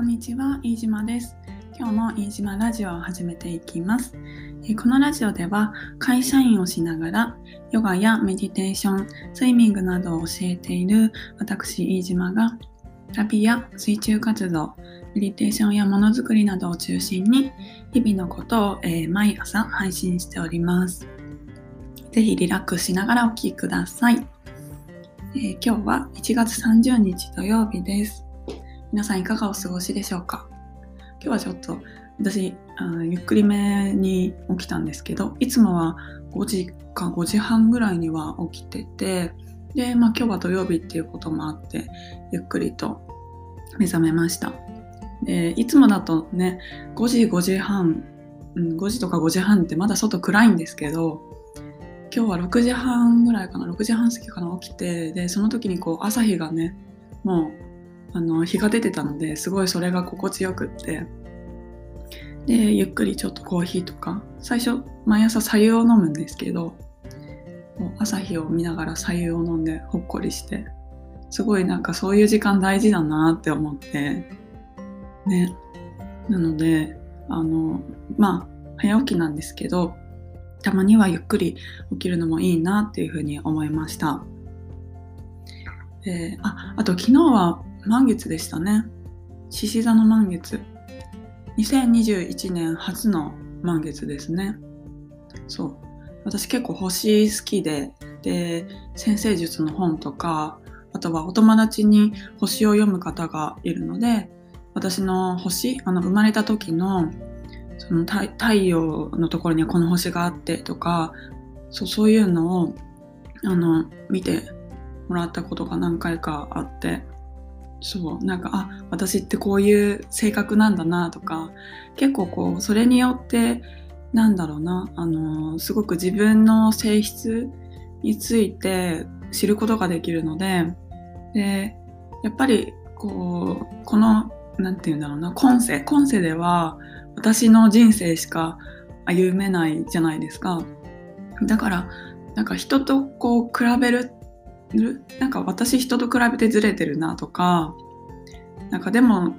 こんにちは、飯島です。今日も飯島ラジオを始めていきます。このラジオでは会社員をしながらヨガやメディテーション、スイミングなどを教えている私飯島が旅や水中活動、メディテーションやものづくりなどを中心に日々のことを、え毎朝配信しております。ぜひリラックスしながらお聴きください。え今日は1月30日土曜日です。皆さんいかがお過ごしでしょうか？今日はちょっと私ゆっくりめに起きたんですけどいつもは5時か5時半ぐらいには起きててで、まあ、今日は土曜日っていうこともあってゆっくりと目覚めました。でいつもだとね5時5時半、うん、5時とか5時半ってまだ外暗いんですけど今日は6時半ぐらいかな6時半過ぎかな起きてでその時にこう朝日がねもうあの日が出てたのですごいそれが心地よくって。でゆっくりちょっとコーヒーとか最初毎朝白湯を飲むんですけど朝日を見ながら白湯を飲んでほっこりしてすごいなんかそういう時間大事だなって思って。ね。なのであのまあ早起きなんですけどたまにはゆっくり起きるのもいいなっていうふうに思いました。えーああと昨日は満月でしたね。獅子座の満月。2021年初の満月ですね。そう。私結構星好きで、で、先生術の本とか、あとはお友達に星を読む方がいるので、私の星、あの生まれた時のその太陽のところにこの星があってとか、そうそういうのをあの見てもらったことが何回かあってそうなんかあ私ってこういう性格なんだなとか結構こうそれによってなんだろうなあのすごく自分の性質について知ることができるのででやっぱりこうこのなんて言うんだろうな今世今世では私の人生しか歩めないじゃないですか。だからなんか人とこう比べるなんか私人と比べてずれてるなとかなんかでも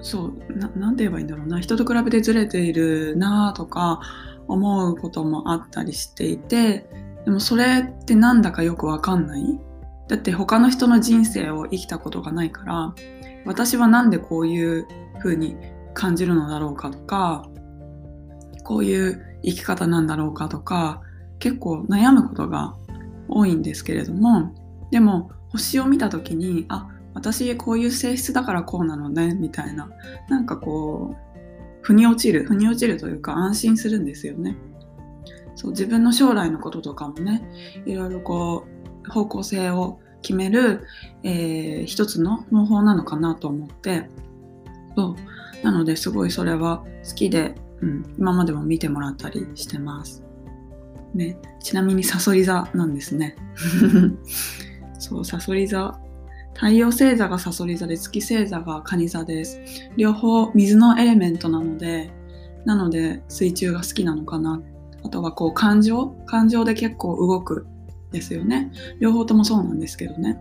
そうななんて言えばいいんだろうな人と比べてずれているなとか思うこともあったりしていてでもそれってなんだかよくわかんない。だって他の人の人生を生きたことがないから私はなんでこういう風に感じるのだろうかとかこういう生き方なんだろうかとか結構悩むことが多いんですけれどもでも星を見た時にあ私こういう性質だからこうなのねみたいな。なんかこう腑に落ちる腑に落ちるというか安心するんですよね。そう自分の将来のこととかもねいろいろこう方向性を決める、えー一つの方法なのかなと思って。そう。なのですごいそれは好きで、うん、今までも見てもらったりしてます。ね、ちなみにサソリ座なんですね。そう、サソリ座。太陽星座がサソリ座で月星座が蟹座です。両方水のエレメントなので、なので水中が好きなのかな。あとはこう感情感情で結構動くですよね。両方ともそうなんですけどね。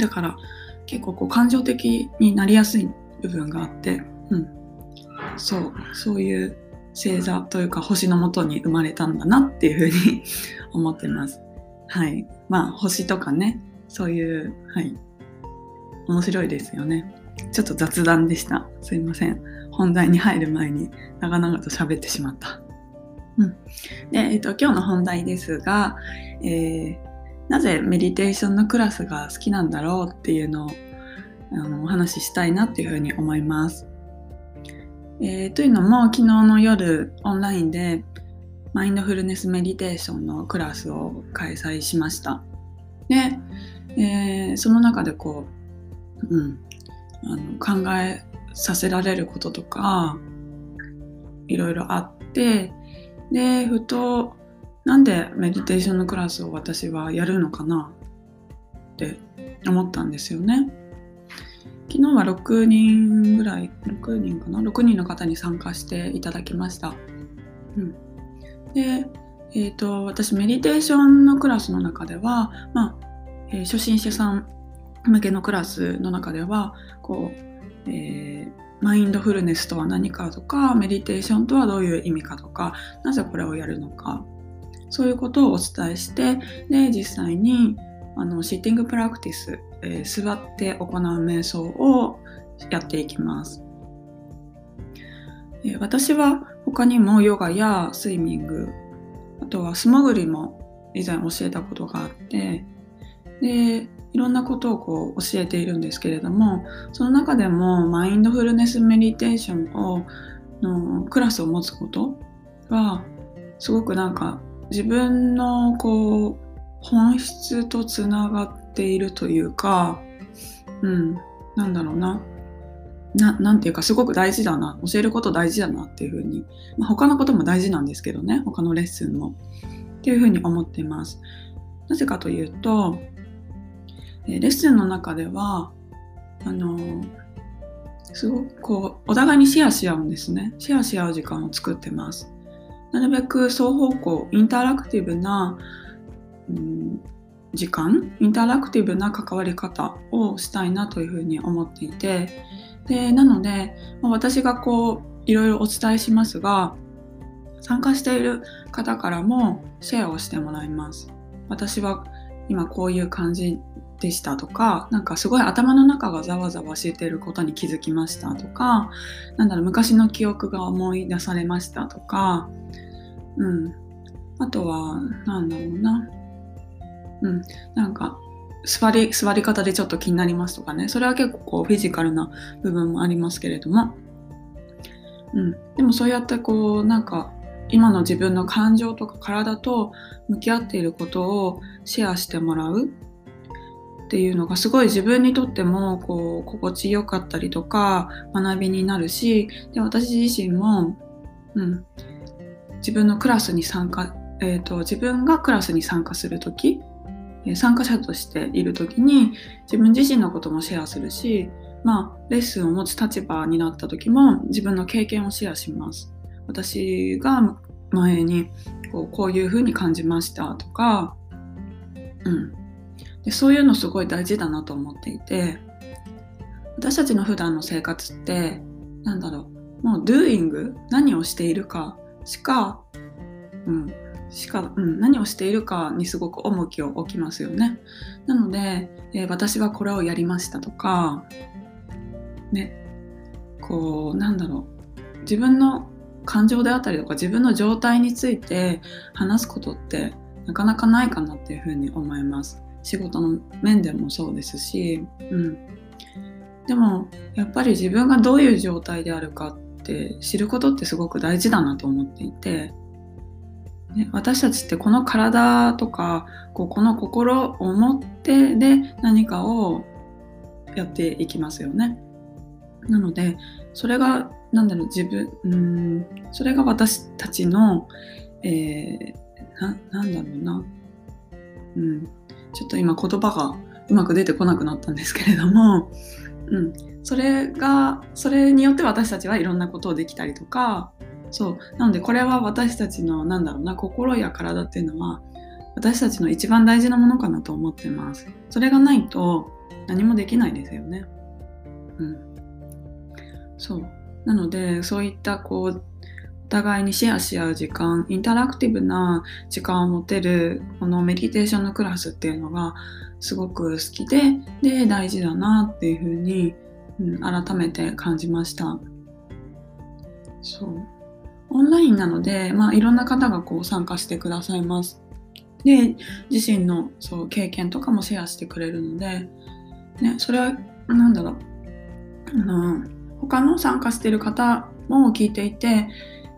だから結構こう感情的になりやすい部分があって、うん。そう、そういう星座というか星のもとに生まれたんだなっていうふうに 思ってます。はい。まあ星とかね、そういう、はい。面白いですよね。ちょっと雑談でした。すいません。本題に入る前に長々と喋ってしまった。うん。で、えっと、今日の本題ですが、えーなぜメディテーションのクラスが好きなんだろうっていうのをあのお話ししたいなっていうふうに思います。えーというのも昨日の夜オンラインでマインドフルネスメディテーションのクラスを開催しました。で、えーその中でこう、うん、あの考えさせられることとかいろいろあってでふとなんでメディテーションのクラスを私はやるのかなって思ったんですよね。昨日は6人ぐらい6人かな？6人の方に参加していただきました。うん、で、えー、と私メディテーションのクラスの中では、まあえー初心者さん向けのクラスの中ではこう、えーマインドフルネスとは何かとかメディテーションとはどういう意味かとかなぜこれをやるのかそういうことをお伝えしてで実際にあのシッティングプラクティス、えー、座って行う瞑想をやっていきます、私は他にもヨガやスイミングあとは素潜りも以前教えたことがあってでいろんなことをこう教えているんですけれどもその中でもマインドフルネスメディテーションをのクラスを持つことはすごくなんか自分のこう本質とつながっているというかうんなんだろうな。ななんていうかすごく大事だな教えること大事だなっていうふうに、まあ、他のことも大事なんですけどね他のレッスンも。っていうふうに思ってます。なぜかというとレッスンの中ではあのすごくこうお互いにシェアし合うんですね。シェアし合う時間を作ってます。なるべく双方向インタラクティブな、うん、時間インタラクティブな関わり方をしたいなというふうに思っていてでなので、ま、私がこういろいろお伝えしますが参加している方からもシェアをしてもらいます。私は今こういう感じでしたとかなんかすごい頭の中がざわざわしていることに気づきましたとかなんだろう昔の記憶が思い出されましたとかうん。あとはなんだろうな。うん。なんか座り座り方でちょっと気になりますとかね。それは結構こうフィジカルな部分もありますけれども、うん、でもそうやってこうなんか今の自分の感情とか体と向き合っていることをシェアしてもらう。っていうのがすごい自分にとってもこう心地よかったりとか学びになるし。で私自身も、うん、自分のクラスに参加、えーと、自分がクラスに参加する時参加者としている時に自分自身のこともシェアするしまあレッスンを持つ立場になった時も自分の経験をシェアします。私が前にこうこういうふうに感じましたとか、うん、でそういうのすごい大事だなと思っていて私たちの普段の生活ってなんだろうもう doing 何をしているかしか、うん、しか、うん、何をしているかにすごく重きを置きますよね。なので、えー、私はこれをやりましたとか、ね、こう、なんだろう、自分の感情であったりとか自分の状態について話すことってなかなかないかなっていうふうに思います。仕事の面でもそうですし、うん、でもやっぱり自分がどういう状態であるかって知ることってすごく大事だなと思っていて、ね、私たちってこの体とかこうこの心を持ってで何かをやっていきますよね。なのでそれがなんだろう自分うんそれが私たちの、えー、なんだろうな、うん、ちょっと今言葉がうまく出てこなくなったんですけれども、うん、それがそれによって私たちはいろんなことをできたりとかそう。なのでこれは私たちのなんだろうな心や体っていうのは私たちの一番大事なものかなと思ってます。それがないと何もできないですよね。うん。そう。なのでそういったこうお互いにシェアし合う時間インタラクティブな時間を持てるこのメディテーションのクラスっていうのがすごく好きでで大事だなっていうふうに、うん、改めて感じました。そう。オンラインなので、まあ、いろんな方がこう参加してくださいますで自身のそう経験とかもシェアしてくれるので、ね、それは何だろうあの他の参加してる方も聞いていて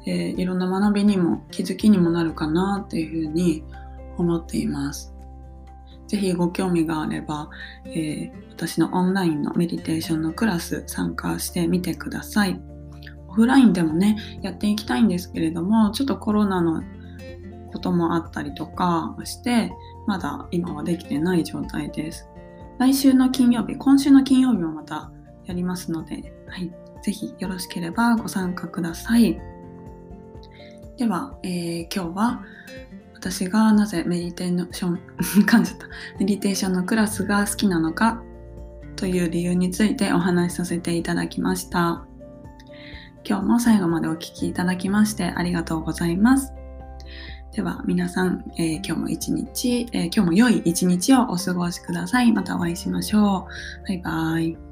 えー、いろんな学びにも気づきにもなるかなっていうふうに思っています。ぜひご興味があれば、えー、私のオンラインのメディテーションのクラス参加してみてください。オフラインでもね、やっていきたいんですけれども、ちょっとコロナのこともあったりとかして、まだ今はできてない状態です。来週の金曜日、今週の金曜日もまたやりますので、はい、ぜひよろしければご参加ください。では、えー、今日は私がなぜメディテーション 噛んじゃったメディテーションのクラスが好きなのかという理由についてお話しさせていただきました。今日も最後までお聴きいただきましてありがとうございます。では皆さん、えー、今日も一日、えー、今日も良い一日をお過ごしください。またお会いしましょう。バイバイ。